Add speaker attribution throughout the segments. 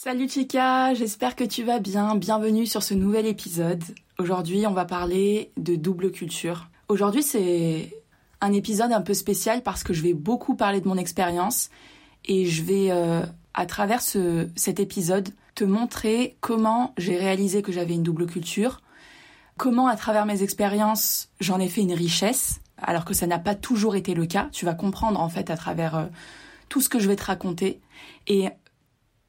Speaker 1: Salut Chica, j'espère que tu vas bien. Bienvenue sur ce nouvel épisode. Aujourd'hui, on va parler de double culture. Aujourd'hui, c'est un épisode un peu spécial parce que je vais beaucoup parler de mon expérience et je vais, euh, à travers ce, cet épisode, te montrer comment j'ai réalisé que j'avais une double culture, comment à travers mes expériences, j'en ai fait une richesse, alors que ça n'a pas toujours été le cas. Tu vas comprendre en fait à travers euh, tout ce que je vais te raconter. Et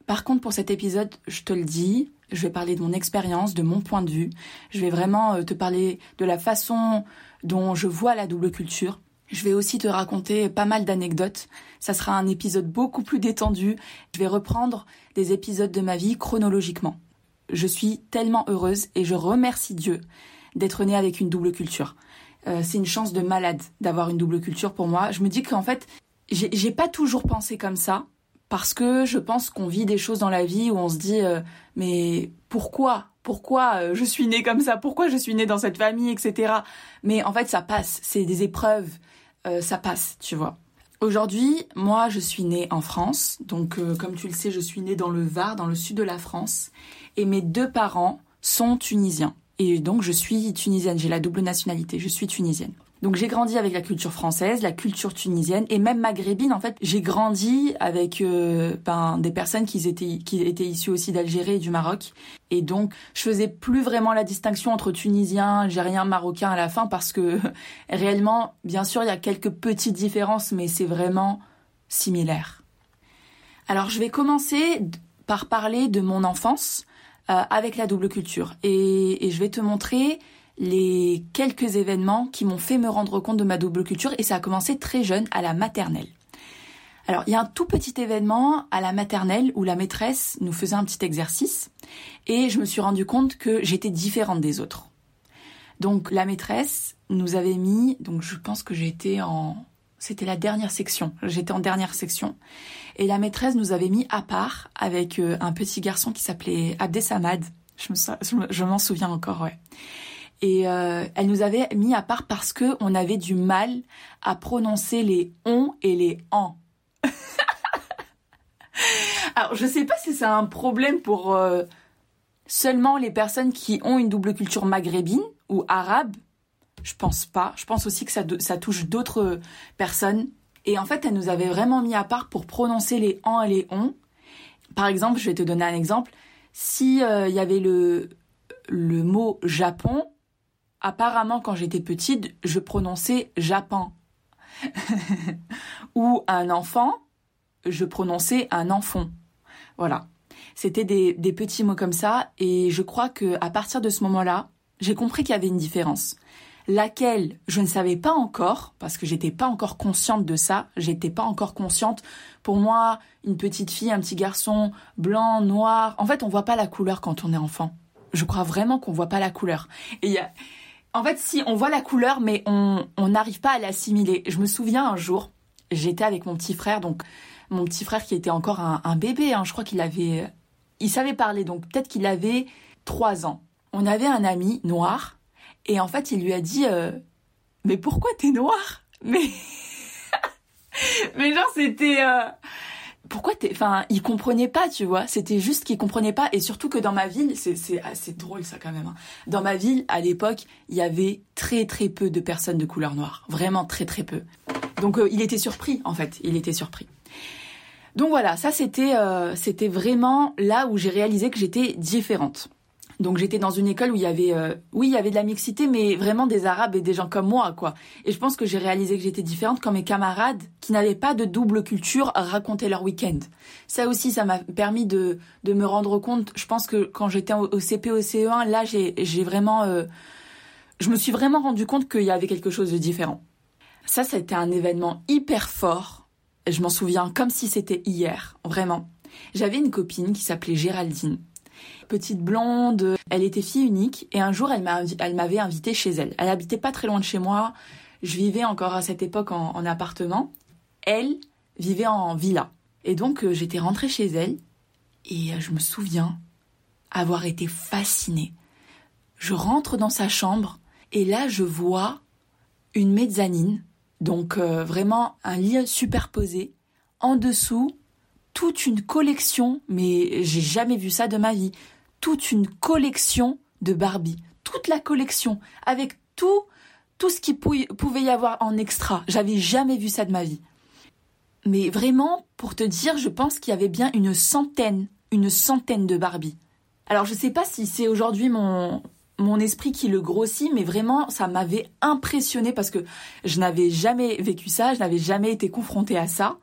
Speaker 1: par contre, pour cet épisode, je te le dis, je vais parler de mon expérience, de mon point de vue. Je vais vraiment euh, te parler de la façon dont je vois la double culture. Je vais aussi te raconter pas mal d'anecdotes. Ça sera un épisode beaucoup plus détendu. Je vais reprendre des épisodes de ma vie chronologiquement. Je suis tellement heureuse et je remercie Dieu d'être née avec une double culture. Euh, c'est une chance de malade d'avoir une double culture pour moi. Je me dis qu'en fait, j'ai pas toujours pensé comme ça parce que je pense qu'on vit des choses dans la vie où on se dit euh, mais pourquoi pourquoi euh, je suis née comme ça pourquoi je suis née dans cette famille etc mais en fait ça passe c'est des épreuves euh, ça passe tu vois. Aujourd'hui moi je suis née en France donc comme tu le sais je suis née dans le Var dans le sud de la France et mes deux parents sont tunisiens. Et donc je suis tunisienne j'ai la double nationalité je suis tunisienne donc j'ai grandi avec la culture française, la culture tunisienne et même maghrébine. En fait, j'ai grandi avec euh, ben, des personnes qui étaient qui étaient issues aussi d'Algérie et du Maroc. Et donc je faisais plus vraiment la distinction entre Tunisiens, Algériens, Marocains à la fin parce que réellement, bien sûr, il y a quelques petites différences, mais c'est vraiment similaire. Alors je vais commencer par parler de mon enfance euh, avec la double culture et, et je vais te montrer les quelques événements qui m'ont fait me rendre compte de ma double culture et ça a commencé très jeune à la maternelle. Alors, il y a un tout petit événement à la maternelle où la maîtresse nous faisait un petit exercice et je me suis rendu compte que j'étais différente des autres. Donc, la maîtresse nous avait mis, donc je pense que j'étais en, c'était la dernière section, j'étais en dernière section et la maîtresse nous avait mis à part avec euh, un petit garçon qui s'appelait Abdesamad. Je me, je m'en souviens encore, ouais et euh, elle nous avait mis à part parce que on avait du mal à prononcer les on et les en. Alors je sais pas si c'est un problème pour euh, seulement les personnes qui ont une double culture maghrébine ou arabe. Je pense pas. Je pense aussi que ça, touche d'autres personnes. Et en fait, elle nous avait vraiment mis à part pour prononcer les en et les on. Par exemple, je vais te donner un exemple. Si euh, il y avait le mot Japon, apparemment quand j'étais petite, je prononçais Japon. Ou un enfant, je prononçais un enfant. Voilà. C'était des, petits mots comme ça et je crois que à partir de ce moment-là, j'ai compris qu'il y avait une différence. Laquelle je ne savais pas encore parce que j'étais pas encore consciente de ça, j'étais pas encore consciente. Pour moi, une petite fille, un petit garçon, blanc, noir, en fait, on voit pas la couleur quand on est enfant. Je crois vraiment qu'on voit pas la couleur. Et il y a en fait, si on voit la couleur, mais on n'arrive pas à l'assimiler. Je me souviens un jour, j'étais avec mon petit frère, donc mon petit frère qui était encore un, bébé. Hein, je crois qu'il avait, il savait parler, donc peut-être qu'il avait trois ans. On avait un ami noir, et en fait, il lui a dit, euh, mais pourquoi t'es noir? Mais, mais genre c'était. Euh, pourquoi t'es enfin il comprenait pas tu vois. C'était juste qu'il comprenait pas. Et surtout que dans ma ville c'est c'est assez drôle ça quand même hein. dans ma ville à l'époque il y avait très très peu de personnes de couleur noire. Vraiment très très peu. Donc euh, il était surpris en fait. Il était surpris. Donc voilà. Ça c'était euh, c'était vraiment là où j'ai réalisé que j'étais différente donc j'étais dans une école où il y avait, euh, oui, il y avait de la mixité, mais vraiment des Arabes et des gens comme moi, quoi. Et je pense que j'ai réalisé que j'étais différente quand mes camarades, qui n'avaient pas de double culture, racontaient leur week-end. Ça aussi, ça m'a permis de, de me rendre compte. Je pense que quand j'étais au, CP, au CE1, là, j'ai, j'ai vraiment, euh, je me suis vraiment rendu compte qu'il y avait quelque chose de différent. Ça, c'était un événement hyper fort. Je m'en souviens comme si c'était hier, vraiment. J'avais une copine qui s'appelait Géraldine petite blonde. Elle était fille unique et un jour elle m'avait invitée chez elle. Elle habitait pas très loin de chez moi. Je vivais encore à cette époque en, appartement. Elle vivait en villa. Et donc euh, j'étais rentrée chez elle et euh, je me souviens avoir été fascinée. Je rentre dans sa chambre et là je vois une mezzanine, donc euh, vraiment un lit superposé. En dessous, toute une collection, mais j'ai jamais vu ça de ma vie, toute une collection de Barbie, toute la collection, avec tout, tout ce qu'il pouvait y avoir en extra. J'avais jamais vu ça de ma vie. Mais vraiment, pour te dire, je pense qu'il y avait bien une centaine, une centaine de Barbie. Alors je sais pas si c'est aujourd'hui mon, mon esprit qui le grossit, mais vraiment, ça m'avait impressionné parce que je n'avais jamais vécu ça, je n'avais jamais été confrontée à ça.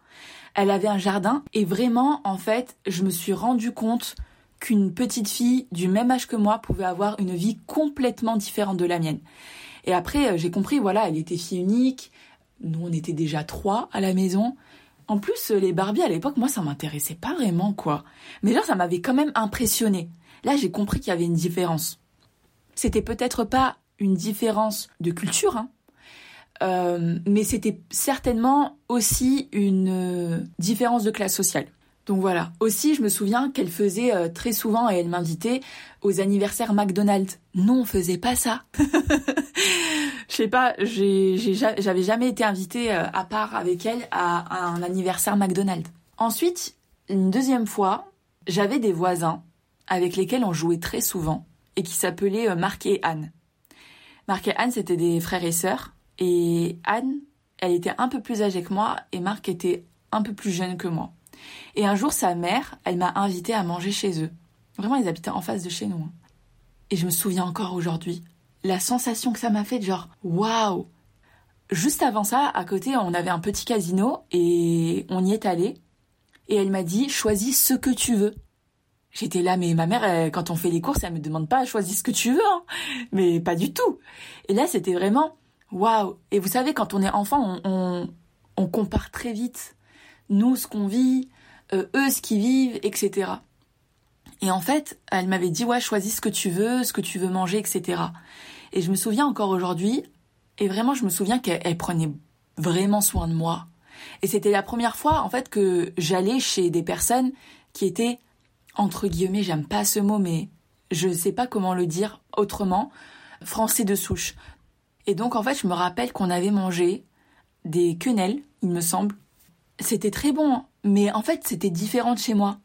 Speaker 1: Elle avait un jardin et vraiment, en fait, je me suis rendu compte qu'une petite fille du même âge que moi pouvait avoir une vie complètement différente de la mienne. Et après, euh, j'ai compris, voilà, elle était fille unique. Nous, on était déjà trois à la maison. En plus, les Barbies à l'époque, moi, ça m'intéressait pas vraiment, quoi. Mais genre, ça m'avait quand même impressionné. Là, j'ai compris qu'il y avait une différence. C'était peut-être pas une différence de culture, hein, euh, mais c'était certainement aussi une euh, différence de classe sociale. Donc voilà. Aussi, je me souviens qu'elle faisait euh, très souvent, et elle m'invitait aux anniversaires McDonald's. Non, on faisait pas ça. Je sais pas, j'avais jamais été invitée à part avec elle à un anniversaire McDonald's. Ensuite, une deuxième fois, j'avais des voisins avec lesquels on jouait très souvent et qui s'appelaient euh, Marc et Anne. Marc et Anne, c'était des frères et sœurs. Et Anne, elle était un peu plus âgée que moi et Marc était un peu plus jeune que moi. Et un jour, sa mère, elle m'a invité à manger chez eux. Vraiment, ils habitaient en face de chez nous. Hein. Et je me souviens encore aujourd'hui, la sensation que ça m'a fait, genre, waouh! Juste avant ça, à côté, on avait un petit casino et on y est allé. Et elle m'a dit, choisis ce que tu veux. J'étais là, mais ma mère, quand on fait les courses, elle me demande pas choisis ce que tu veux, hein. mais pas du tout. Et là, c'était vraiment waouh. Et vous savez, quand on est enfant, on, on, compare très vite nous ce qu'on vit, euh, eux ce qu'ils vivent, etc. Et en fait, elle m'avait dit ouais, choisis ce que tu veux, ce que tu veux manger, etc. Et je me souviens encore aujourd'hui, et vraiment, je me souviens qu'elle prenait vraiment soin de moi. Et c'était la première fois, en fait, que j'allais chez des personnes qui étaient entre guillemets, j'aime pas ce mot, mais je sais pas comment le dire autrement, français de souche. Et donc, en fait, je me rappelle qu'on avait mangé des quenelles, il me semble. C'était très bon, mais en fait, c'était différent de chez moi.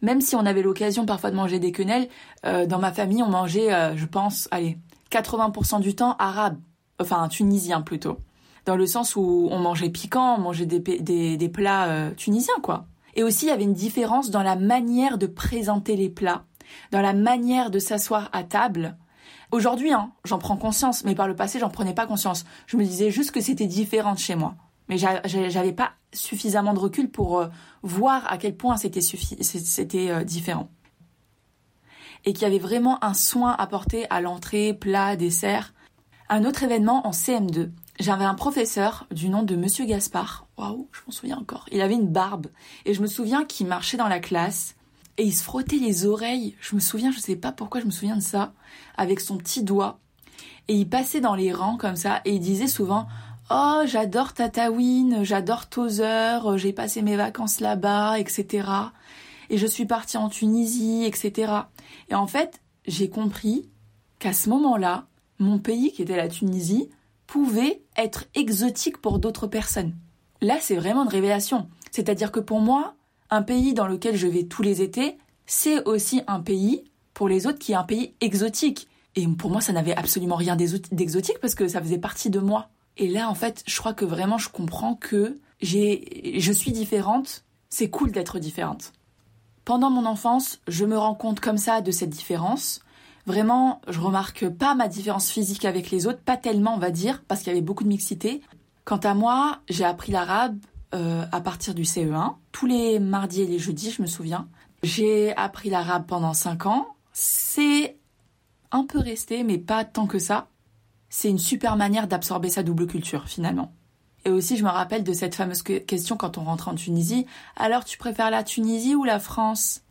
Speaker 1: Même si on avait l'occasion parfois de manger des quenelles, euh, dans ma famille, on mangeait, euh, je pense, allez, 80% du temps arabe, enfin tunisien plutôt. Dans le sens où on mangeait piquant, on mangeait des, des, plats euh, tunisiens, quoi. Et aussi, il y avait une différence dans la manière de présenter les plats, dans la manière de s'asseoir à table. Aujourd'hui, hein, j'en prends conscience, mais par le passé, j'en prenais pas conscience. Je me disais juste que c'était différent de chez moi. Mais j'avais pas suffisamment de recul pour euh, voir à quel point c'était euh, différent. Et qu'il y avait vraiment un soin apporté à l'entrée, plat, dessert. Un autre événement en CM2, j'avais un professeur du nom de Monsieur Gaspard. Waouh, je m'en souviens encore. Il avait une barbe. Et je me souviens qu'il marchait dans la classe et il se frottait les oreilles. Je me souviens, je sais pas pourquoi je me souviens de ça, avec son petit doigt. Et il passait dans les rangs comme ça et il disait souvent Oh, j'adore Tataouine, j'adore Tozer, j'ai passé mes vacances là-bas, etc. Et je suis partie en Tunisie, etc. Et en fait, j'ai compris qu'à ce moment-là, mon pays, qui était la Tunisie, pouvait être exotique pour d'autres personnes. Là, c'est vraiment une révélation. C'est-à-dire que pour moi, un pays dans lequel je vais tous les étés, c'est aussi un pays, pour les autres, qui est un pays exotique. Et pour moi, ça n'avait absolument rien d'exotique parce que ça faisait partie de moi. Et là, en fait, je crois que vraiment, je comprends que j'ai, je suis différente. C'est cool d'être différente. Pendant mon enfance, je me rends compte comme ça de cette différence. Vraiment, je remarque pas ma différence physique avec les autres, pas tellement on va dire, parce qu'il y avait beaucoup de mixité. Quant à moi, j'ai appris l'arabe euh, à partir du CE1, tous les mardis et les jeudis, je me souviens. J'ai appris l'arabe pendant 5 ans. C'est un peu resté, mais pas tant que ça. C'est une super manière d'absorber sa double culture, finalement. Et aussi, je me rappelle de cette fameuse question quand on rentre en Tunisie. Alors, tu préfères la Tunisie ou la France?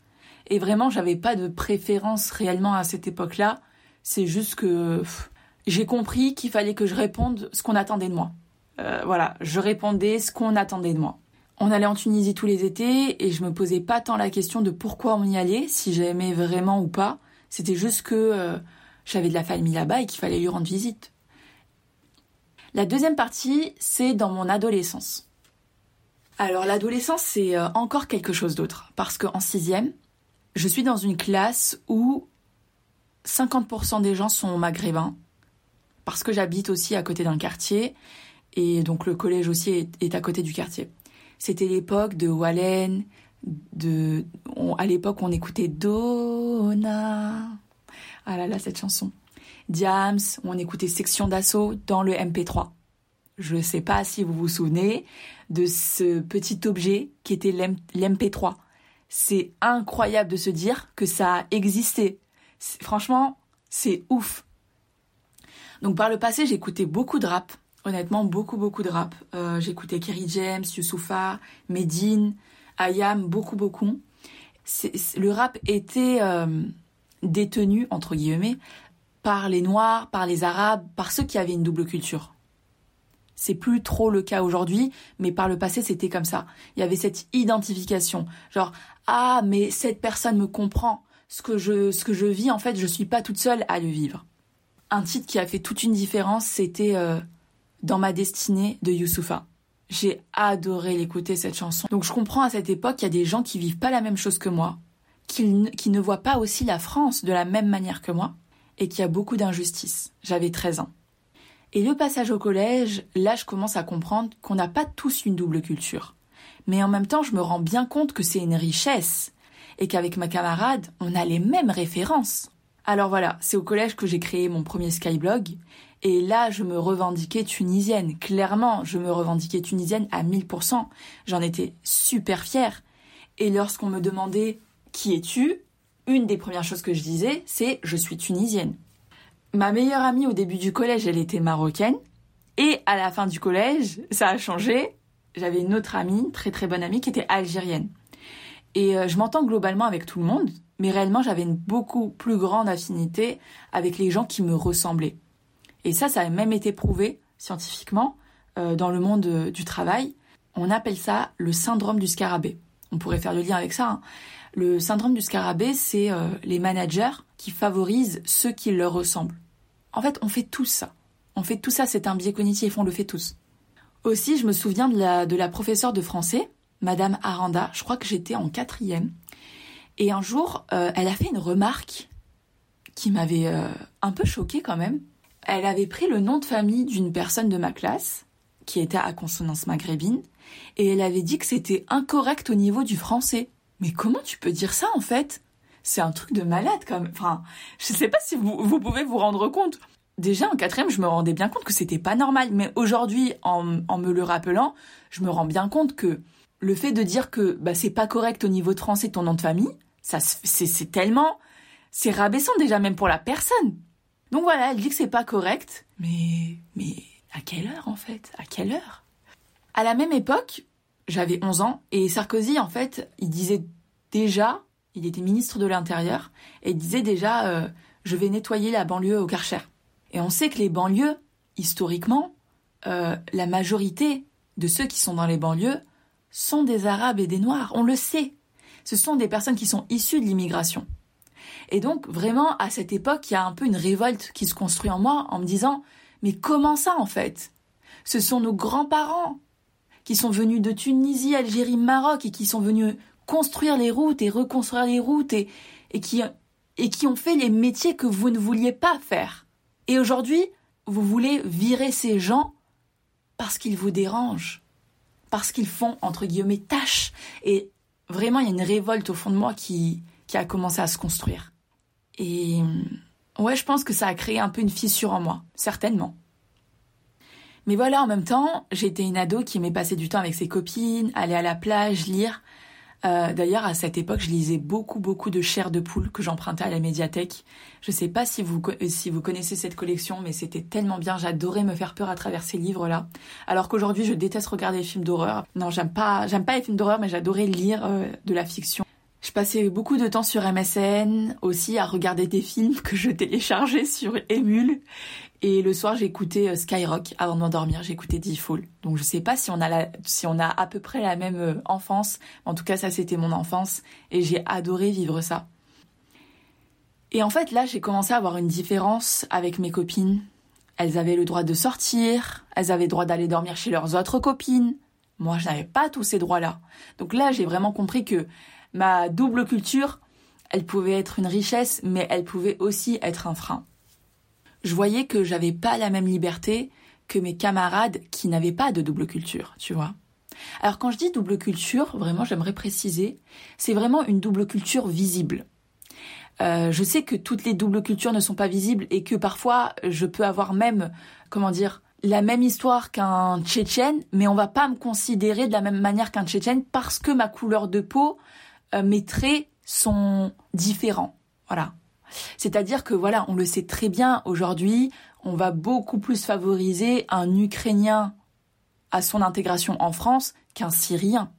Speaker 1: Et vraiment, j'avais pas de préférence réellement à cette époque-là. C'est juste que j'ai compris qu'il fallait que je réponde ce qu'on attendait de moi. Euh, voilà, je répondais ce qu'on attendait de moi. On allait en Tunisie tous les étés et je me posais pas tant la question de pourquoi on y allait, si j'aimais vraiment ou pas. C'était juste que euh, j'avais de la famille là-bas et qu'il fallait lui rendre visite. La deuxième partie, c'est dans mon adolescence. Alors l'adolescence, c'est euh, encore quelque chose d'autre. Parce qu'en sixième, je suis dans une classe où 50% des gens sont maghrébins. Parce que j'habite aussi à côté d'un quartier. Et donc le collège aussi est, à côté du quartier. C'était l'époque de Wallen, de, à l'époque on écoutait Donna. Ah là là, cette chanson. Diams, on écoutait Section d'assaut dans le MP3. Je ne sais pas si vous vous souvenez de ce petit objet qui était l'MP3. C'est incroyable de se dire que ça a existé. Franchement, c'est ouf. Donc par le passé, j'écoutais beaucoup de rap. Honnêtement, beaucoup, beaucoup de rap. Euh, j'écoutais Kerry James, Youssoufa, Medine, Ayam, beaucoup, beaucoup. le rap était euh, détenu, entre guillemets, par les Noirs, par les Arabes, par ceux qui avaient une double culture. C'est plus trop le cas aujourd'hui, mais par le passé, c'était comme ça. Il y avait cette identification. Genre, ah, mais cette personne me comprend. Ce que je, ce que je vis, en fait, je suis pas toute seule à le vivre. Un titre qui a fait toute une différence, c'était euh, Dans ma destinée de Youssoufa. J'ai adoré l'écouter, cette chanson. Donc je comprends à cette époque qu'il y a des gens qui vivent pas la même chose que moi, qui, qui ne voient pas aussi la France de la même manière que moi, et qu'il y a beaucoup d'injustices. J'avais 13 ans. Et le passage au collège, là je commence à comprendre qu'on n'a pas tous une double culture. Mais en même temps, je me rends bien compte que c'est une richesse et qu'avec ma camarade, on a les mêmes références. Alors voilà, c'est au collège que j'ai créé mon premier Skyblog et là, je me revendiquais tunisienne. Clairement, je me revendiquais tunisienne à 1000%. J'en étais super fière. Et lorsqu'on me demandait qui es-tu, une des premières choses que je disais, c'est je suis tunisienne. Ma meilleure amie au début du collège, elle était marocaine. Et à la fin du collège, ça a changé. J'avais une autre amie, très très bonne amie, qui était algérienne. Et euh, je m'entends globalement avec tout le monde, mais réellement j'avais une beaucoup plus grande affinité avec les gens qui me ressemblaient. Et ça, ça a même été prouvé scientifiquement euh, dans le monde euh, du travail. On appelle ça le syndrome du scarabée. On pourrait faire le lien avec ça. Hein. Le syndrome du scarabée, c'est les managers qui favorisent ceux qui leur ressemblent. En fait, on fait tout ça. On fait tout ça, c'est un biais cognitif, on le fait tous. Aussi, je me souviens de la, de la professeure de français, Madame Aranda, je crois que j'étais en quatrième. Et un jour, euh, elle a fait une remarque qui m'avait euh, un peu choquée quand même. Elle avait pris le nom de famille d'une personne de ma classe, qui était à consonance maghrébine, et elle avait dit que c'était incorrect au niveau du français. Mais comment tu peux dire ça en fait? C'est un truc de malade comme. Enfin, je sais pas si vous, pouvez vous rendre compte. Déjà en quatrième, je me rendais bien compte que c'était pas normal, mais aujourd'hui, en, en, me le rappelant, je me rends bien compte que le fait de dire que bah, c'est pas correct au niveau de français ton nom de famille, ça c'est tellement, c'est rabaissant déjà même pour la personne. Donc voilà, elle dit que c'est pas correct, mais mais à quelle heure en fait? À quelle heure? À la même époque, j'avais 11 ans et Sarkozy en fait, il disait déjà il était ministre de l'Intérieur et disait déjà euh, je vais nettoyer la banlieue au Karcher. Et on sait que les banlieues, historiquement, euh, la majorité de ceux qui sont dans les banlieues sont des Arabes et des Noirs. On le sait. Ce sont des personnes qui sont issues de l'immigration. Et donc, vraiment, à cette époque, il y a un peu une révolte qui se construit en moi en me disant Mais comment ça, en fait? Ce sont nos grands-parents qui sont venus de Tunisie, Algérie, Maroc et qui sont venus construire les routes et reconstruire les routes et, et, qui, et qui ont fait les métiers que vous ne vouliez pas faire. Et aujourd'hui, vous voulez virer ces gens parce qu'ils vous dérangent, parce qu'ils font, entre guillemets, tâches. Et vraiment, il y a une révolte au fond de moi qui, qui a commencé à se construire. Et ouais, je pense que ça a créé un peu une fissure en moi, certainement. Mais voilà, en même temps, j'étais une ado qui aimait passer du temps avec ses copines, aller à la plage, lire. Euh, d'ailleurs, à cette époque, je lisais beaucoup, beaucoup de chair de poule que j'empruntais à la médiathèque. Je ne sais pas si vous, si vous connaissez cette collection, mais c'était tellement bien. J'adorais me faire peur à travers ces livres-là. Alors qu'aujourd'hui, je déteste regarder les films d'horreur. Non, j'aime pas, j'aime pas les films d'horreur, mais j'adorais lire euh, de la fiction. Je passais beaucoup de temps sur MSN, aussi à regarder des films que je téléchargeais sur Emule. Et le soir, j'écoutais euh, Skyrock avant de m'endormir. J'écoutais D-Fall. Donc je sais pas si on a la, si on a à peu près la même euh, enfance. En tout cas, ça c'était mon enfance et j'ai adoré vivre ça. Et en fait, là, j'ai commencé à avoir une différence avec mes copines. Elles avaient le droit de sortir, elles avaient le droit d'aller dormir chez leurs autres copines. Moi, je n'avais pas tous ces droits-là. Donc là, j'ai vraiment compris que ma double culture, elle pouvait être une richesse, mais elle pouvait aussi être un frein. Je voyais que j'avais pas la même liberté que mes camarades qui n'avaient pas de double culture, tu vois. Alors quand je dis double culture, vraiment j'aimerais préciser, c'est vraiment une double culture visible. Euh, je sais que toutes les doubles cultures ne sont pas visibles et que parfois je peux avoir même, comment dire, la même histoire qu'un Tchétchène, mais on va pas me considérer de la même manière qu'un Tchétchène parce que ma couleur de peau, mes traits sont différents. Voilà. C'est-à-dire que voilà, on le sait très bien aujourd'hui, on va beaucoup plus favoriser un Ukrainien à son intégration en France qu'un Syrien.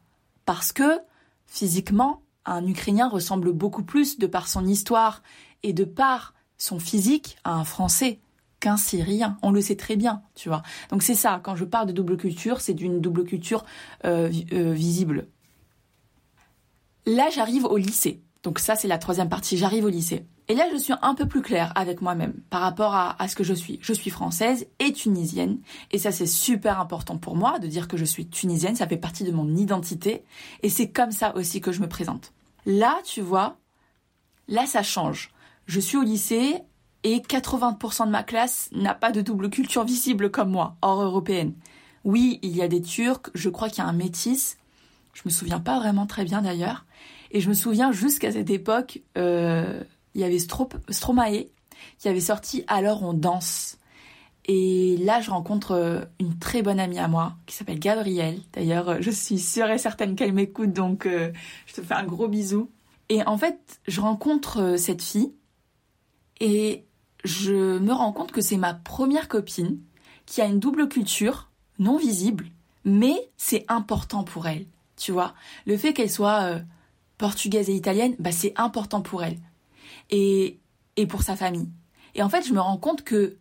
Speaker 1: Parce que, physiquement, un Ukrainien ressemble beaucoup plus, de par son histoire et de par son physique, à un Français qu'un Syrien. On le sait très bien, tu vois. Donc c'est ça, quand je parle de double culture, c'est d'une double culture euh, euh, visible. Là, j'arrive au lycée. Donc ça, c'est la troisième partie. J'arrive au lycée. Et là, je suis un peu plus claire avec moi-même par rapport à, à, ce que je suis. Je suis française et tunisienne. Et ça, c'est super important pour moi de dire que je suis tunisienne. Ça fait partie de mon identité. Et c'est comme ça aussi que je me présente. Là, tu vois, là, ça change. Je suis au lycée et 80% de ma classe n'a pas de double culture visible comme moi, hors européenne. Oui, il y a des Turcs, je crois qu'il y a un métis. Je me souviens pas vraiment très bien d'ailleurs. Et je me souviens jusqu'à cette époque, euh, il y avait Stromae qui avait sorti Alors on danse. Et là, je rencontre euh, une très bonne amie à moi qui s'appelle Gabrielle. D'ailleurs, je suis sûre et certaine qu'elle m'écoute, donc euh, je te fais un gros bisou. Et en fait, je rencontre euh, cette fille et je me rends compte que c'est ma première copine qui a une double culture non visible, mais c'est important pour elle. Tu vois, le fait qu'elle soit portugaise et italienne, bah, c'est important pour elle et, et pour sa famille. Et en fait, je me rends compte que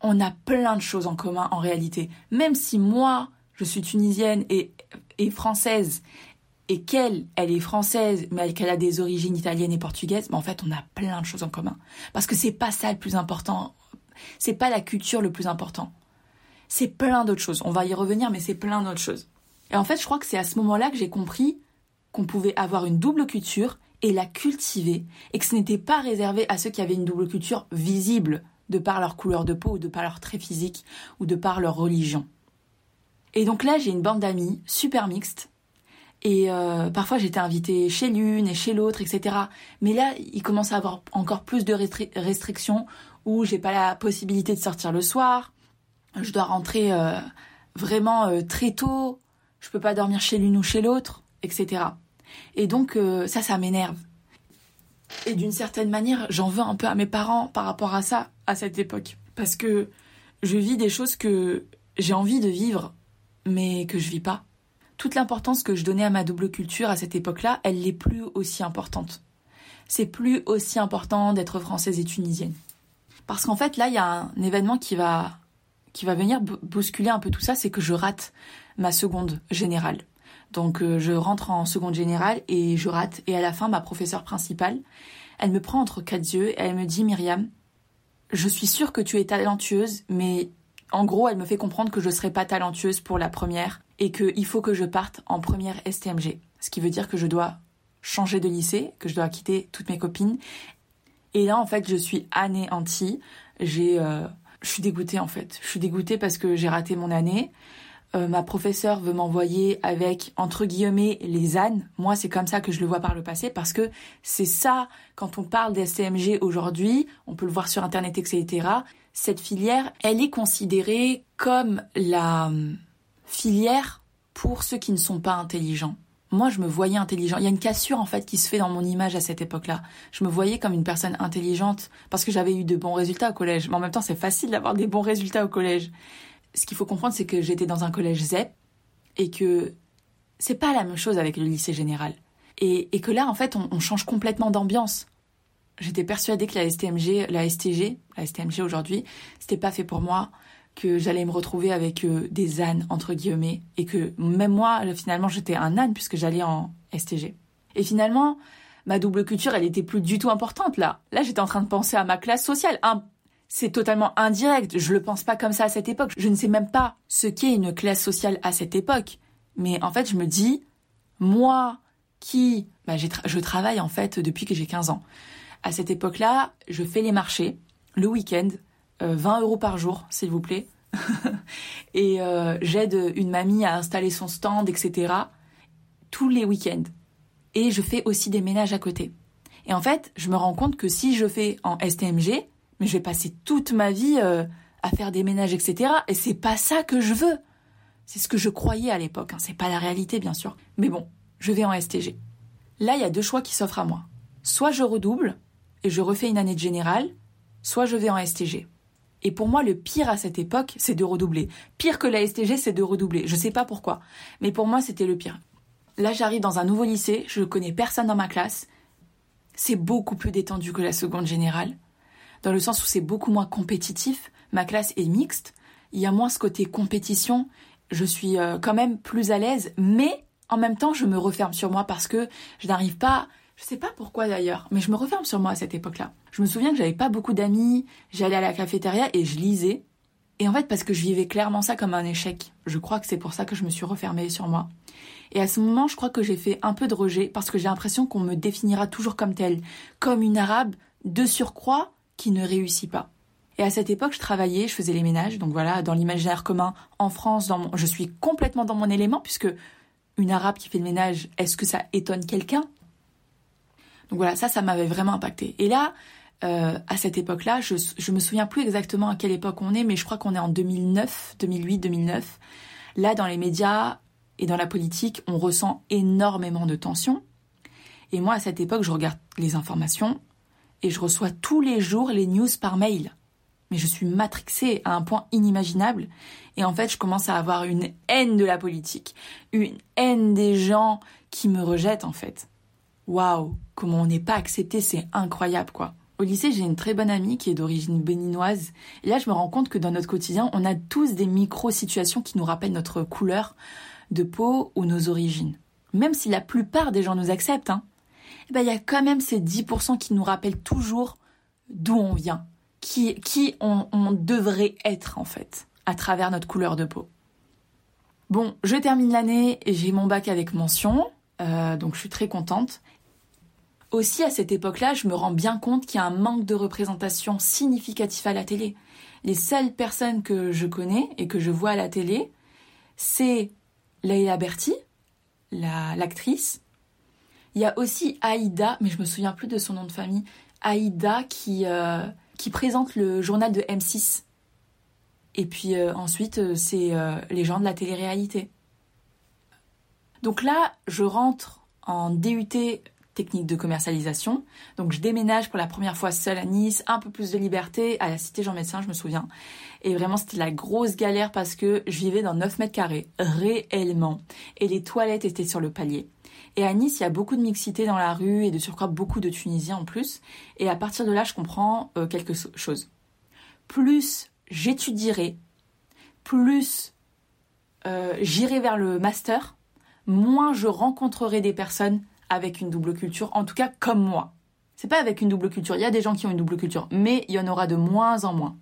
Speaker 1: on a plein de choses en commun en réalité. Même si moi, je suis tunisienne et, et française, et qu'elle, elle est française, mais qu'elle a des origines italiennes et portugaises, mais en fait, on a plein de choses en commun. Parce que c'est pas ça le plus important. C'est pas la culture le plus important. C'est plein d'autres choses. On va y revenir, mais c'est plein d'autres choses. Et en fait, je crois que c'est à ce moment-là que j'ai compris qu'on pouvait avoir une double culture et la cultiver, et que ce n'était pas réservé à ceux qui avaient une double culture visible de par leur couleur de peau ou de par leur trait physique ou de par leur religion. Et donc là, j'ai une bande d'amis super mixte. Et euh, parfois, j'étais invitée chez l'une et chez l'autre, etc. Mais là, il commence à avoir encore plus de restrictions où j'ai pas la possibilité de sortir le soir. Je dois rentrer euh, vraiment euh, très tôt. Je peux pas dormir chez l'une ou chez l'autre, etc. Et donc euh, ça, ça m'énerve. Et d'une certaine manière, j'en veux un peu à mes parents par rapport à ça, à cette époque. Parce que je vis des choses que j'ai envie de vivre, mais que je vis pas. Toute l'importance que je donnais à ma double culture à cette époque-là, elle n'est plus aussi importante. C'est plus aussi important d'être française et tunisienne. Parce qu'en fait, là, il y a un événement qui va, qui va venir bousculer un peu tout ça, c'est que je rate ma seconde générale. Donc euh, je rentre en seconde générale et je rate. Et à la fin, ma professeure principale, elle me prend entre quatre yeux et elle me dit Myriam, je suis sûre que tu es talentueuse, mais en gros, elle me fait comprendre que je ne serai pas talentueuse pour la première et qu'il faut que je parte en première STMG. Ce qui veut dire que je dois changer de lycée, que je dois quitter toutes mes copines. Et là, en fait, je suis anéantie. J'ai, euh, je suis dégoûtée en fait. Je suis dégoûtée parce que j'ai raté mon année. Euh, ma professeure veut m'envoyer avec entre guillemets les ânes. Moi, c'est comme ça que je le vois par le passé parce que c'est ça quand on parle des STMG aujourd'hui, on peut le voir sur internet, etc. Cette filière, elle est considérée comme la hum, filière pour ceux qui ne sont pas intelligents. Moi, je me voyais intelligent. Il y a une cassure en fait qui se fait dans mon image à cette époque-là. Je me voyais comme une personne intelligente parce que j'avais eu de bons résultats au collège. Mais en même temps, c'est facile d'avoir des bons résultats au collège ce qu'il faut comprendre, c'est que j'étais dans un collège ZEP et que c'est pas la même chose avec le lycée général. Et, que là, en fait, on, change complètement d'ambiance. J'étais persuadée que la STMG, la STG, la STMG aujourd'hui, c'était pas fait pour moi, que j'allais me retrouver avec euh, des ânes, entre guillemets, et que même moi, finalement, j'étais un âne puisque j'allais en STG. Et finalement, ma double culture, elle était plus du tout importante là. Là, j'étais en train de penser à ma classe sociale, c'est totalement indirect. Je le pense pas comme ça à cette époque. Je ne sais même pas ce qu'est une classe sociale à cette époque. Mais en fait, je me dis, moi qui, bah, je travaille en fait depuis que j'ai 15 ans. À cette époque-là, je fais les marchés le week-end, 20 euh, euros par jour, s'il vous plaît. et euh, j'aide une mamie à installer son stand, etc. tous les week-ends. Et je fais aussi des ménages à côté. Et en fait, je me rends compte que si je fais en STMG, mais je vais passer toute ma vie euh, à faire des ménages, etc. Et c'est pas ça que je veux. C'est ce que je croyais à l'époque. Hein. C'est pas la réalité, bien sûr. Mais bon, je vais en STG. Là, il y a deux choix qui s'offrent à moi. Soit je redouble et je refais une année de générale, soit je vais en STG. Et pour moi, le pire à cette époque, c'est de redoubler. Pire que la STG, c'est de redoubler. Je sais pas pourquoi. Mais pour moi, c'était le pire. Là, j'arrive dans un nouveau lycée, je ne connais personne dans ma classe. C'est beaucoup plus détendu que la seconde générale. Dans le sens où c'est beaucoup moins compétitif. Ma classe est mixte. Il y a moins ce côté compétition. Je suis euh, quand même plus à l'aise. Mais en même temps, je me referme sur moi parce que je n'arrive pas je sais pas pourquoi d'ailleurs, mais je me referme sur moi à cette époque-là. Je me souviens que j'avais pas beaucoup d'amis, j'allais à la cafétéria et je lisais. Et en fait, parce que je vivais clairement ça comme un échec. Je crois que c'est pour ça que je me suis refermée sur moi. Et à ce moment, je crois que j'ai fait un peu de rejet parce que j'ai l'impression qu'on me définira toujours comme telle, comme une arabe de surcroît qui ne réussit pas. Et à cette époque, je travaillais, je faisais les ménages, donc voilà, dans l'imaginaire commun en France, dans je suis complètement dans mon élément puisque une arabe qui fait le ménage, est-ce que ça étonne quelqu'un? Donc voilà, ça, ça m'avait vraiment impacté. Et là, euh, à cette époque-là, je, je me souviens plus exactement à quelle époque on est, mais je crois qu'on est en 2009, 2008, 2009. Là, dans les médias et dans la politique, on ressent énormément de tensions. Et moi, à cette époque, je regarde les informations et je reçois tous les jours les news par mail. Mais je suis matrixée à un point inimaginable. Et en fait, je commence à avoir une haine de la politique, une haine des gens qui me rejettent, en fait waouh, comment on n'est pas accepté, c'est incroyable quoi. Au lycée, j'ai une très bonne amie qui est d'origine béninoise. Et là, je me rends compte que dans notre quotidien, on a tous des micro-situations qui nous rappellent notre couleur de peau ou nos origines. Même si la plupart des gens nous acceptent, hein, eh ben, il y a quand même ces 10% qui nous rappellent toujours d'où on vient, qui, qui on, devrait être en fait, à travers notre couleur de peau. Bon, je termine l'année et j'ai mon bac avec mention, euh, donc je suis très contente. Aussi, à cette époque-là, je me rends bien compte qu'il y a un manque de représentation significatif à la télé. Les seules personnes que je connais et que je vois à la télé, c'est Leila Berti, l'actrice. Il y a aussi Aïda, mais je me souviens plus de son nom de famille. Aïda qui, euh, qui présente le journal de M6. Et puis euh, ensuite, euh, c'est les gens de la télé-réalité. Donc là, je rentre en DUT technique de commercialisation. Donc je déménage pour la première fois seule à Nice, un peu plus de liberté, à la cité Jean Médecin, je me souviens. Et vraiment c'était la grosse galère parce que je vivais dans 9 mètres carrés, réellement. Et les toilettes étaient sur le palier. Et à Nice, il y a beaucoup de mixité dans la rue et de surcroît beaucoup de Tunisiens en plus. Et à partir de là, je comprends euh, quelque chose. Plus j'étudierai, plus euh, j'irai vers le master, moins je rencontrerai des personnes avec une double culture, en tout cas comme moi. C'est pas avec une double culture, il y a des gens qui ont une double culture, mais il y en aura de moins en moins.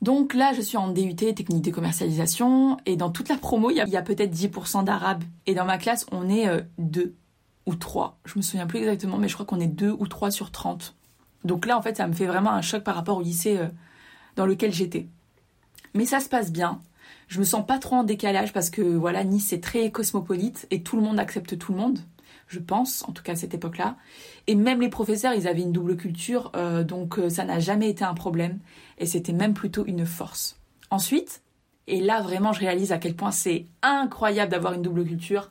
Speaker 1: Donc là, je suis en DUT, technique de commercialisation, et dans toute la promo, il y a, peut-être 10% d'arabes. Et dans ma classe, on est 2 euh, ou 3. Je me souviens plus exactement, mais je crois qu'on est 2 ou 3 sur 30. Donc là, en fait, ça me fait vraiment un choc par rapport au lycée euh, dans lequel j'étais. Mais ça se passe bien. Je me sens pas trop en décalage parce que voilà, Nice c'est très cosmopolite et tout le monde accepte tout le monde je pense, en tout cas à cette époque-là. Et même les professeurs, ils avaient une double culture, euh, donc euh, ça n'a jamais été un problème, et c'était même plutôt une force. Ensuite, et là vraiment je réalise à quel point c'est incroyable d'avoir une double culture,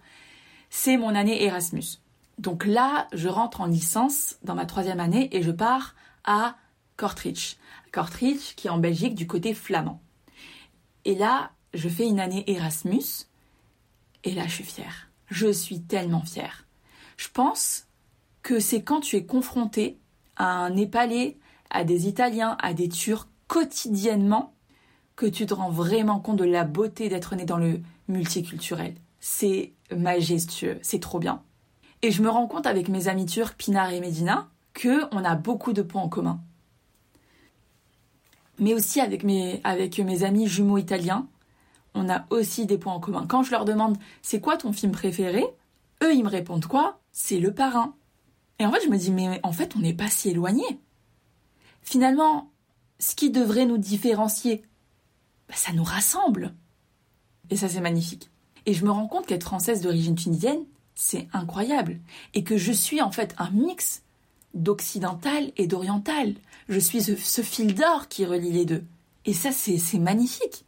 Speaker 1: c'est mon année Erasmus. Donc là, je rentre en licence dans ma troisième année et je pars à Kortrijk. Kortrijk qui est en Belgique du côté flamand. Et là, je fais une année Erasmus et là je suis fière. Je suis tellement fière. Je pense que c'est quand tu es confronté à un Népalais, à des Italiens, à des Turcs quotidiennement que tu te rends vraiment compte de la beauté d'être né dans le multiculturel. C'est majestueux, c'est trop bien. Et je me rends compte avec mes amis turcs Pinar et Medina que on a beaucoup de points en commun. Mais aussi avec mes, amis jumeaux italiens, on a aussi des points en commun. Quand je leur demande c'est quoi ton film préféré, eux ils me répondent quoi? C'est le parrain. Et en fait je me dis mais en fait on n'est pas si éloignés. Finalement, ce qui devrait nous différencier, bah, ça nous rassemble. Et ça c'est magnifique. Et je me rends compte qu'être française d'origine tunisienne, c'est incroyable. Et que je suis en fait un mix d'occidental et d'oriental. Je suis ce, fil d'or qui relie les deux. Et ça, c'est magnifique.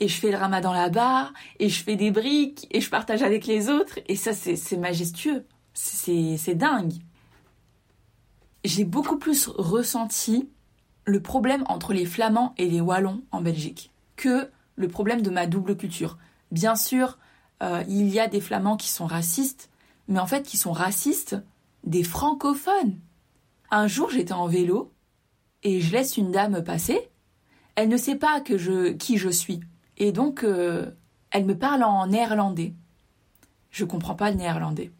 Speaker 1: Et je fais le ramadan là-bas, et je fais des briques, et je partage avec les autres, et ça, c'est majestueux. C'est dingue. J'ai beaucoup plus ressenti le problème entre les Flamands et les Wallons en Belgique que le problème de ma double culture. Bien sûr, euh, il y a des Flamands qui sont racistes, mais en fait qui sont racistes des francophones. Un jour, j'étais en vélo et je laisse une dame passer. Elle ne sait pas que je, qui je suis. Et donc, euh, elle me parle en néerlandais. Je comprends pas le néerlandais.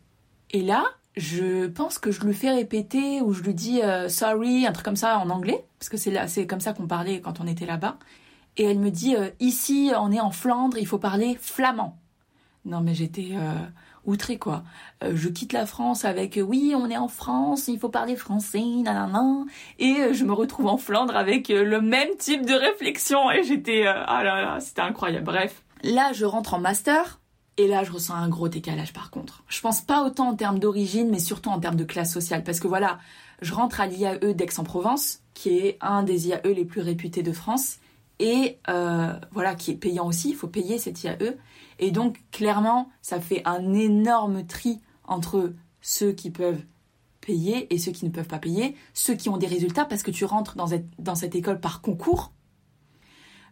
Speaker 1: Et là, je pense que je lui fais répéter ou je lui dis euh, sorry, un truc comme ça en anglais, parce que c'est là, c'est comme ça qu'on parlait quand on était là-bas. Et elle me dit ici, on est en Flandre, il faut parler flamand. Non, mais j'étais outré quoi. Euh, je quitte la France avec euh, oui, on est en France, il faut parler français, nanana. Et euh, je me retrouve en Flandre avec le même type de réflexion et j'étais ah là là, c'était incroyable. Bref, là je rentre en master. Et là, je ressens un gros décalage par contre. Je pense pas autant en termes d'origine, mais surtout en termes de classe sociale. Parce que voilà, je rentre à l'IAE d'Aix-en-Provence, qui est un des IAE les plus réputés de France, et voilà, qui est payant aussi, il faut payer cet IAE. Et donc, clairement, ça fait un énorme tri entre ceux qui peuvent payer et ceux qui ne peuvent pas payer, ceux qui ont des résultats parce que tu rentres dans cette, dans cette école par concours.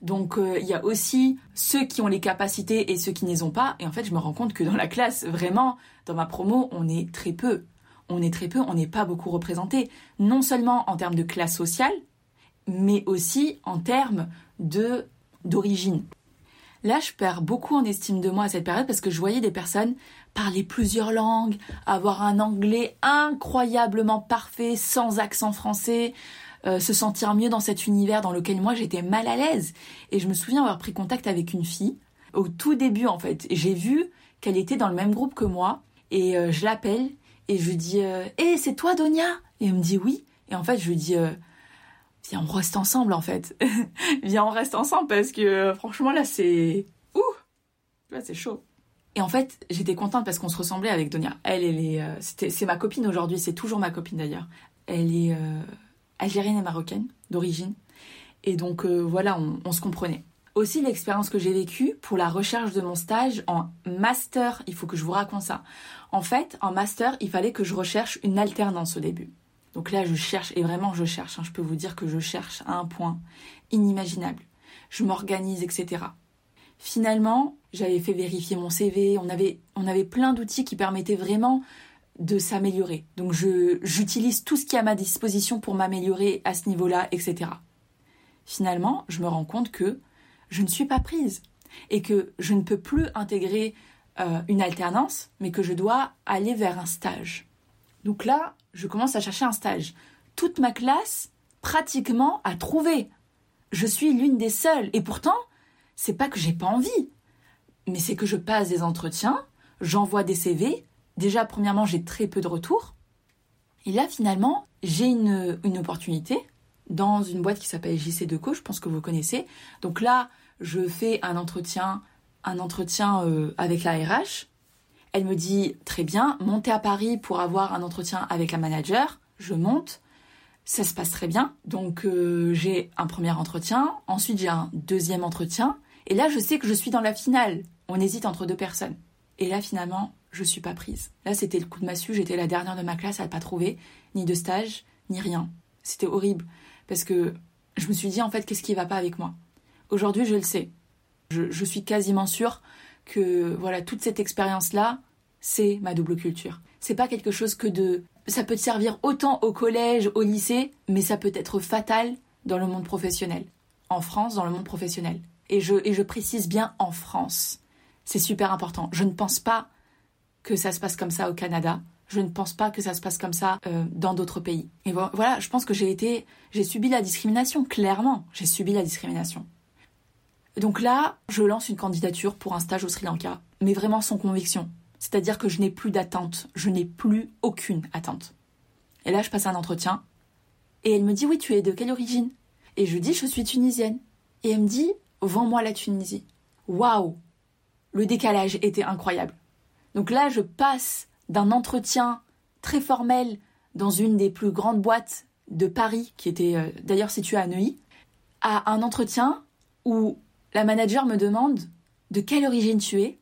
Speaker 1: Donc euh, il y a aussi ceux qui ont les capacités et ceux qui ne les ont pas. Et en fait, je me rends compte que dans la classe, vraiment, dans ma promo, on est très peu. On est très peu, on n'est pas beaucoup représenté. Non seulement en termes de classe sociale, mais aussi en termes de d'origine. Là, je perds beaucoup en estime de moi à cette période parce que je voyais des personnes parler plusieurs langues, avoir un anglais incroyablement parfait, sans accent français, euh, se sentir mieux dans cet univers dans lequel moi j'étais mal à l'aise. Et je me souviens avoir pris contact avec une fille au tout début en fait. J'ai vu qu'elle était dans le même groupe que moi et euh, je l'appelle et je lui dis "Eh, hey, c'est toi Donia? Et elle me dit "Oui." Et en fait, je lui dis euh, viens, on reste ensemble en fait. viens, on reste ensemble parce que euh, franchement là, c'est. Ouh Là, c'est chaud. Et en fait, j'étais contente parce qu'on se ressemblait avec Donia. Elle, elle est. Euh, c'est ma copine aujourd'hui, c'est toujours ma copine d'ailleurs. Elle est euh, algérienne et marocaine d'origine. Et donc voilà, on se comprenait. Aussi l'expérience que j'ai vécue pour la recherche de mon stage en master, il faut que je vous raconte ça. En fait, en master, il fallait que je recherche une alternance au début. Donc là, je cherche, et vraiment je cherche, hein. je peux vous dire que je cherche à un point inimaginable. Je m'organise, etc. Finalement, j'avais fait vérifier mon CV, on avait, on avait plein d'outils qui permettaient vraiment de s'améliorer. Donc j'utilise tout ce qui est à ma disposition pour m'améliorer à ce niveau-là, etc. Finalement, je me rends compte que je ne suis pas prise et que je ne peux plus intégrer euh, une alternance, mais que je dois aller vers un stage. Donc là, je commence à chercher un stage. Toute ma classe, pratiquement, a trouvé. Je suis l'une des seules. Et pourtant, c'est pas que j'ai pas envie. Mais c'est que je passe des entretiens, j'envoie des CV. Déjà, premièrement, j'ai très peu de retours. Et là, finalement, j'ai une, une opportunité dans une boîte qui s'appelle JC Deco, je pense que vous connaissez. Donc là, je fais un entretien, un entretien euh, avec la RH. Elle me dit très bien, montez à Paris pour avoir un entretien avec la manager. Je monte, ça se passe très bien. Donc euh, j'ai un premier entretien, ensuite j'ai un deuxième entretien, et là je sais que je suis dans la finale. On hésite entre deux personnes. Et là finalement, je suis pas prise. Là c'était le coup de massue, j'étais la dernière de ma classe à ne pas trouver ni de stage, ni rien. C'était horrible parce que je me suis dit en fait qu'est-ce qui va pas avec moi? Aujourd'hui je le sais. Je suis quasiment sûre que voilà toute cette expérience là c'est ma double culture. C'est pas quelque chose que de ça peut te servir autant au collège au lycée mais ça peut être fatal dans le monde professionnel. En France dans le monde professionnel. Et je et je précise bien en France. C'est super important. Je ne pense pas que ça se passe comme ça au Canada. Je ne pense pas que ça se passe comme ça euh, dans d'autres pays. Et voilà, je pense que j'ai été, j'ai subi la discrimination, clairement, j'ai subi la discrimination. Donc là, je lance une candidature pour un stage au Sri Lanka, mais vraiment sans conviction. C'est-à-dire que je n'ai plus d'attente, je n'ai plus aucune attente. Et là, je passe un entretien, et elle me dit, oui, tu es de quelle origine? Et je dis, je suis tunisienne. Et elle me dit, vends-moi la Tunisie. Waouh Le décalage était incroyable. Donc là, je passe d'un entretien très formel dans une des plus grandes boîtes de Paris, qui était euh, d'ailleurs située à Neuilly, à un entretien où la manager me demande de quelle origine tu es?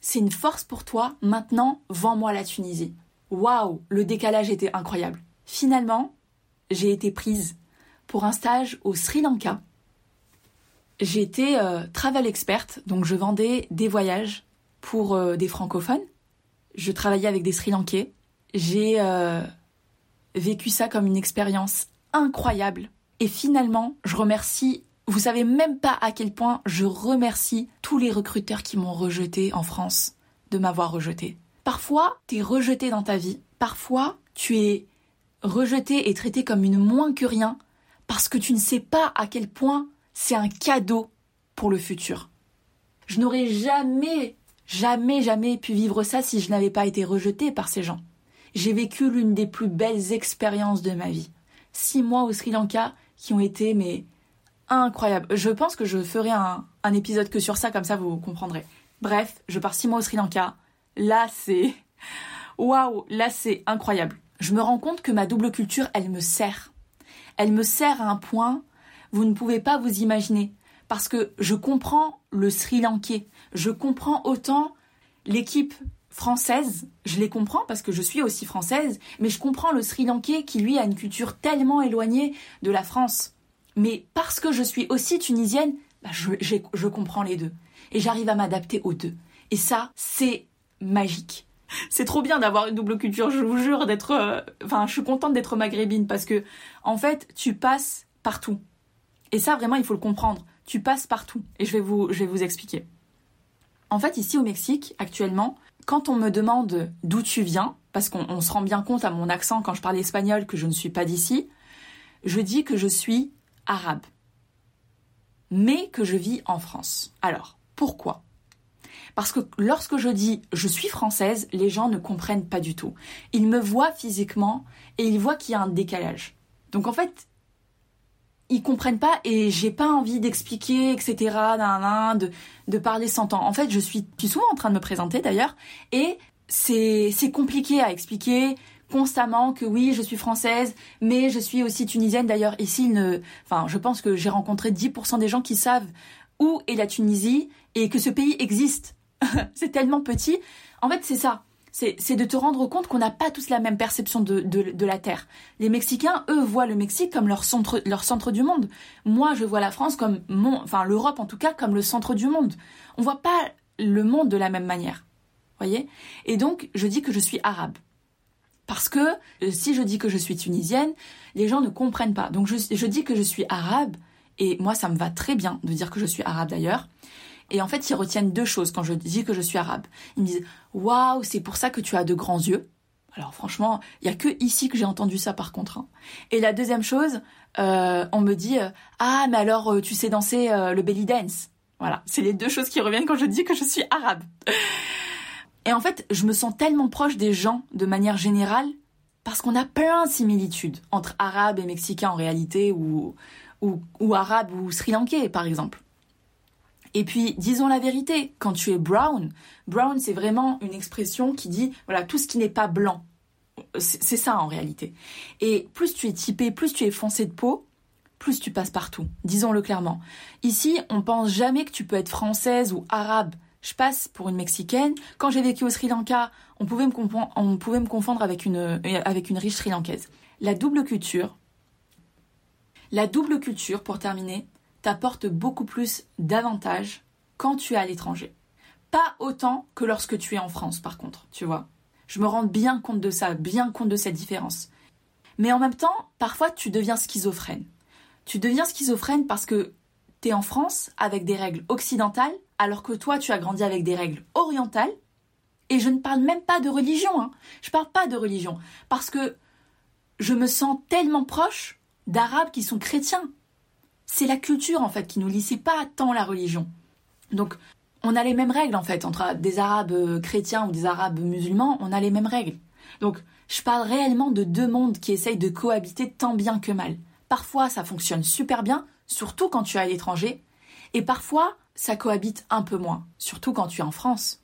Speaker 1: C'est une force pour toi. Maintenant, vends-moi la Tunisie. Waouh, le décalage était incroyable. Finalement, j'ai été prise pour un stage au Sri Lanka. J'étais euh, travel experte, donc je vendais des voyages pour euh, des francophones. Je travaillais avec des Sri Lankais. J'ai euh, vécu ça comme une expérience incroyable. Et finalement, je remercie, vous savez même pas à quel point je remercie tous les recruteurs qui m'ont rejeté en France de m'avoir rejeté. Parfois, tu es rejeté dans ta vie. Parfois, tu es rejeté et traité comme une moins que rien parce que tu ne sais pas à quel point c'est un cadeau pour le futur. Je n'aurais jamais, jamais, jamais pu vivre ça si je n'avais pas été rejetée par ces gens. J'ai vécu l'une des plus belles expériences de ma vie. Six mois au Sri Lanka qui ont été mais incroyables. Je pense que je ferai un, un épisode que sur ça, comme ça vous comprendrez. Bref, je pars six mois au Sri Lanka. Là, c'est waouh, là c'est incroyable. Je me rends compte que ma double culture, elle me sert. Elle me sert à un point vous ne pouvez pas vous imaginer. Parce que je comprends le Sri Lankais, je comprends autant l'équipe française, je les comprends parce que je suis aussi française, mais je comprends le Sri Lankais qui lui a une culture tellement éloignée de la France. Mais parce que je suis aussi tunisienne, bah, je, comprends les deux. Et j'arrive à m'adapter aux deux. Et ça, c'est magique. C'est trop bien d'avoir une double culture, je vous jure d'être... Euh, enfin, je suis contente d'être maghrébine parce que, en fait, tu passes partout. Et ça, vraiment, il faut le comprendre. Tu passes partout. Et je vais vous, je vais vous expliquer. En fait, ici au Mexique, actuellement, quand on me demande d'où tu viens, parce qu'on se rend bien compte à mon accent quand je parle espagnol que je ne suis pas d'ici, je dis que je suis arabe. Mais que je vis en France. Alors, pourquoi? Parce que lorsque je dis je suis française, les gens ne comprennent pas du tout. Ils me voient physiquement et ils voient qu'il y a un décalage. Donc en fait, ils comprennent pas et j'ai pas envie d'expliquer, etc., de, de parler sans temps. En fait, je suis, souvent en train de me présenter d'ailleurs et c'est compliqué à expliquer constamment que oui, je suis française, mais je suis aussi tunisienne. D'ailleurs, ici, ne, enfin, je pense que j'ai rencontré 10% des gens qui savent où est la Tunisie et que ce pays existe. c'est tellement petit. En fait, c'est ça c'est de te rendre compte qu'on n'a pas tous la même perception de, la Terre. Les Mexicains, eux, voient le Mexique comme leur centre, leur centre du monde. Moi, je vois la France comme mon, enfin l'Europe en tout cas, comme le centre du monde. On voit pas le monde de la même manière. Voyez? Et donc, je dis que je suis arabe. Parce que euh, si je dis que je suis tunisienne, les gens ne comprennent pas. Donc je, dis que je suis arabe, et moi ça me va très bien de dire que je suis arabe d'ailleurs. Et en fait, ils retiennent deux choses quand je dis que je suis arabe. Ils me disent Waouh, c'est pour ça que tu as de grands yeux. Alors franchement, il y a que ici que j'ai entendu ça par contre. Hein. Et la deuxième chose, euh, on me dit Ah, mais alors euh, tu sais danser euh, le belly dance. Voilà, c'est les deux choses qui reviennent quand je dis que je suis arabe. Et en fait, je me sens tellement proche des gens de manière générale parce qu'on a plein de similitudes entre arabes et mexicains en réalité ou, ou, arabes ou sri-lankais par exemple. Et puis, disons la vérité, quand tu es brown, brown c'est vraiment une expression qui dit, voilà, tout ce qui n'est pas blanc. C'est ça en réalité. Et plus tu es typé, plus tu es foncé de peau, plus tu passes partout. Disons-le clairement. Ici, on pense jamais que tu peux être française ou arabe. Je passe pour une mexicaine. Quand j'ai vécu au Sri Lanka, on pouvait me, confondre avec une, avec une riche sri lankaise. La double culture, la double culture, pour terminer, t'apporte beaucoup plus d'avantages quand tu es à l'étranger. Pas autant que lorsque tu es en France, par contre, tu vois. Je me rends bien compte de ça, bien compte de cette différence. Mais en même temps, parfois, tu deviens schizophrène. Tu deviens schizophrène parce que tu es en France avec des règles occidentales, alors que toi, tu as grandi avec des règles orientales. Et je ne parle même pas de religion. Hein. Je parle pas de religion. Parce que je me sens tellement proche d'Arabes qui sont chrétiens C'est la culture en fait qui nous lie, pas tant la religion. Donc on a les mêmes règles en fait entre des Arabes euh, chrétiens ou des Arabes musulmans, on a les mêmes règles. Donc je parle réellement de deux mondes qui essayent de cohabiter tant bien que mal. Parfois ça fonctionne super bien, surtout quand tu es à l'étranger, et parfois ça cohabite un peu moins, surtout quand tu es en France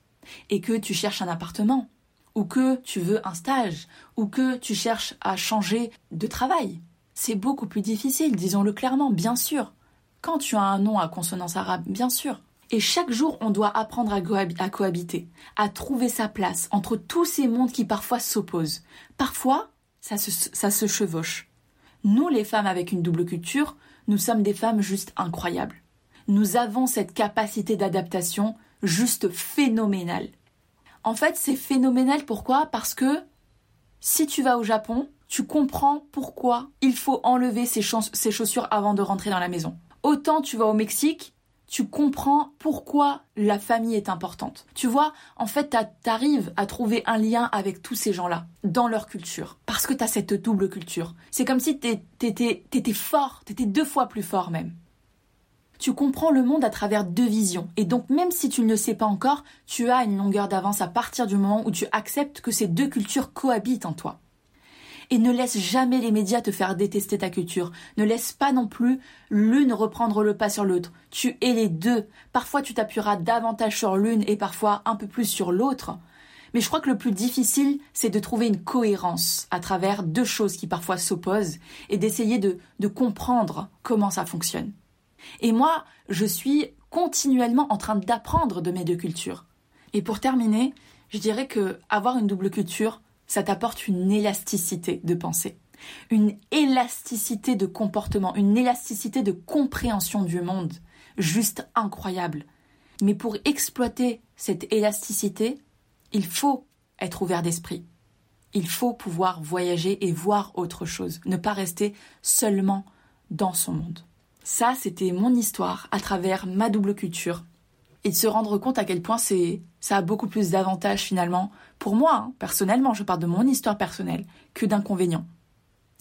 Speaker 1: et que tu cherches un appartement, ou que tu veux un stage, ou que tu cherches à changer de travail. C'est beaucoup plus difficile, disons-le clairement, bien sûr. Quand tu as un nom à consonance arabe, bien sûr. Et chaque jour, on doit apprendre à, cohabiter, à trouver sa place entre tous ces mondes qui parfois s'opposent. Parfois, ça se, chevauche. Nous, les femmes avec une double culture, nous sommes des femmes juste incroyables. Nous avons cette capacité d'adaptation juste phénoménale. En fait, c'est phénoménal pourquoi? Parce que si tu vas au Japon, tu comprends pourquoi il faut enlever ses, chaussures avant de rentrer dans la maison. Autant tu vas au Mexique, tu comprends pourquoi la famille est importante. Tu vois, en fait, tu arrives à trouver un lien avec tous ces gens-là, dans leur culture, parce que tu as cette double culture. C'est comme si tu étais fort, tu étais deux fois plus fort même. Tu comprends le monde à travers deux visions, et donc même si tu ne le sais pas encore, tu as une longueur d'avance à partir du moment où tu acceptes que ces deux cultures cohabitent en toi. Et ne laisse jamais les médias te faire détester ta culture. Ne laisse pas non plus l'une reprendre le pas sur l'autre. Tu es les deux. Parfois tu t'appuieras davantage sur l'une et parfois un peu plus sur l'autre. Mais je crois que le plus difficile, c'est de trouver une cohérence à travers deux choses qui parfois s'opposent et d'essayer de, de comprendre comment ça fonctionne. Et moi, je suis continuellement en train d'apprendre de mes deux cultures. Et pour terminer, je dirais que avoir une double culture, ça t'apporte une élasticité de pensée, une élasticité de comportement, une élasticité de compréhension du monde, juste incroyable. Mais pour exploiter cette élasticité, il faut être ouvert d'esprit. Il faut pouvoir voyager et voir autre chose, ne pas rester seulement dans son monde. Ça, c'était mon histoire à travers ma double culture. Et de se rendre compte à quel point c'est, ça a beaucoup plus d'avantages finalement, pour moi, hein, personnellement, je parle de mon histoire personnelle, que d'inconvénients.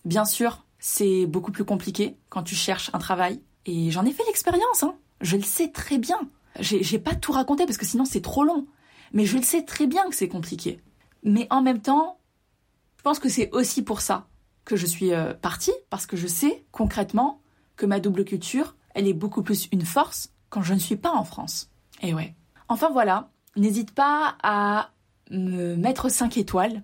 Speaker 1: Bien sûr, c'est beaucoup plus compliqué quand tu cherches un travail, et j'en ai fait l'expérience, hein. je le sais très bien. J'ai, pas tout raconté parce que sinon c'est trop long, mais je le sais très bien que c'est compliqué. Mais en même temps, je pense que c'est aussi pour ça que je suis euh, partie, parce que je sais concrètement que ma double culture, elle est beaucoup plus une force quand je ne suis pas en France. Et ouais. Enfin voilà, n'hésite pas à me mettre 5 étoiles,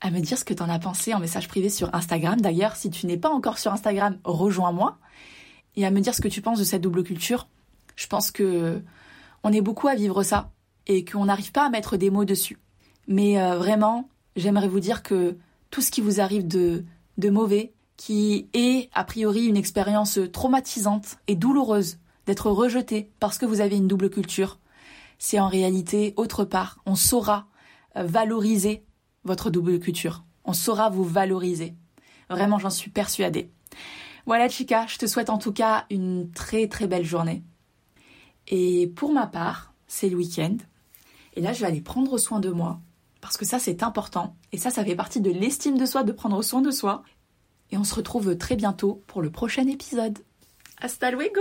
Speaker 1: à me dire ce que tu en as pensé en message privé sur Instagram. D'ailleurs, si tu n'es pas encore sur Instagram, rejoins-moi et à me dire ce que tu penses de cette double culture. Je pense que on est beaucoup à vivre ça et qu'on n'arrive pas à mettre des mots dessus. Mais euh, vraiment, j'aimerais vous dire que tout ce qui vous arrive de mauvais, qui est a priori une expérience traumatisante et douloureuse d'être rejeté parce que vous avez une double culture, c'est en réalité autre part. On saura euh, valoriser votre double culture. On saura vous valoriser. Vraiment, j'en suis persuadée. Voilà, Chica, je te souhaite en tout cas une très très belle journée. Et pour ma part, c'est le week-end. Et là, je vais aller prendre soin de moi. Parce que ça, c'est important. Et ça, ça fait partie de l'estime de soi, de prendre soin de soi et on se retrouve très bientôt pour le prochain épisode. Hasta luego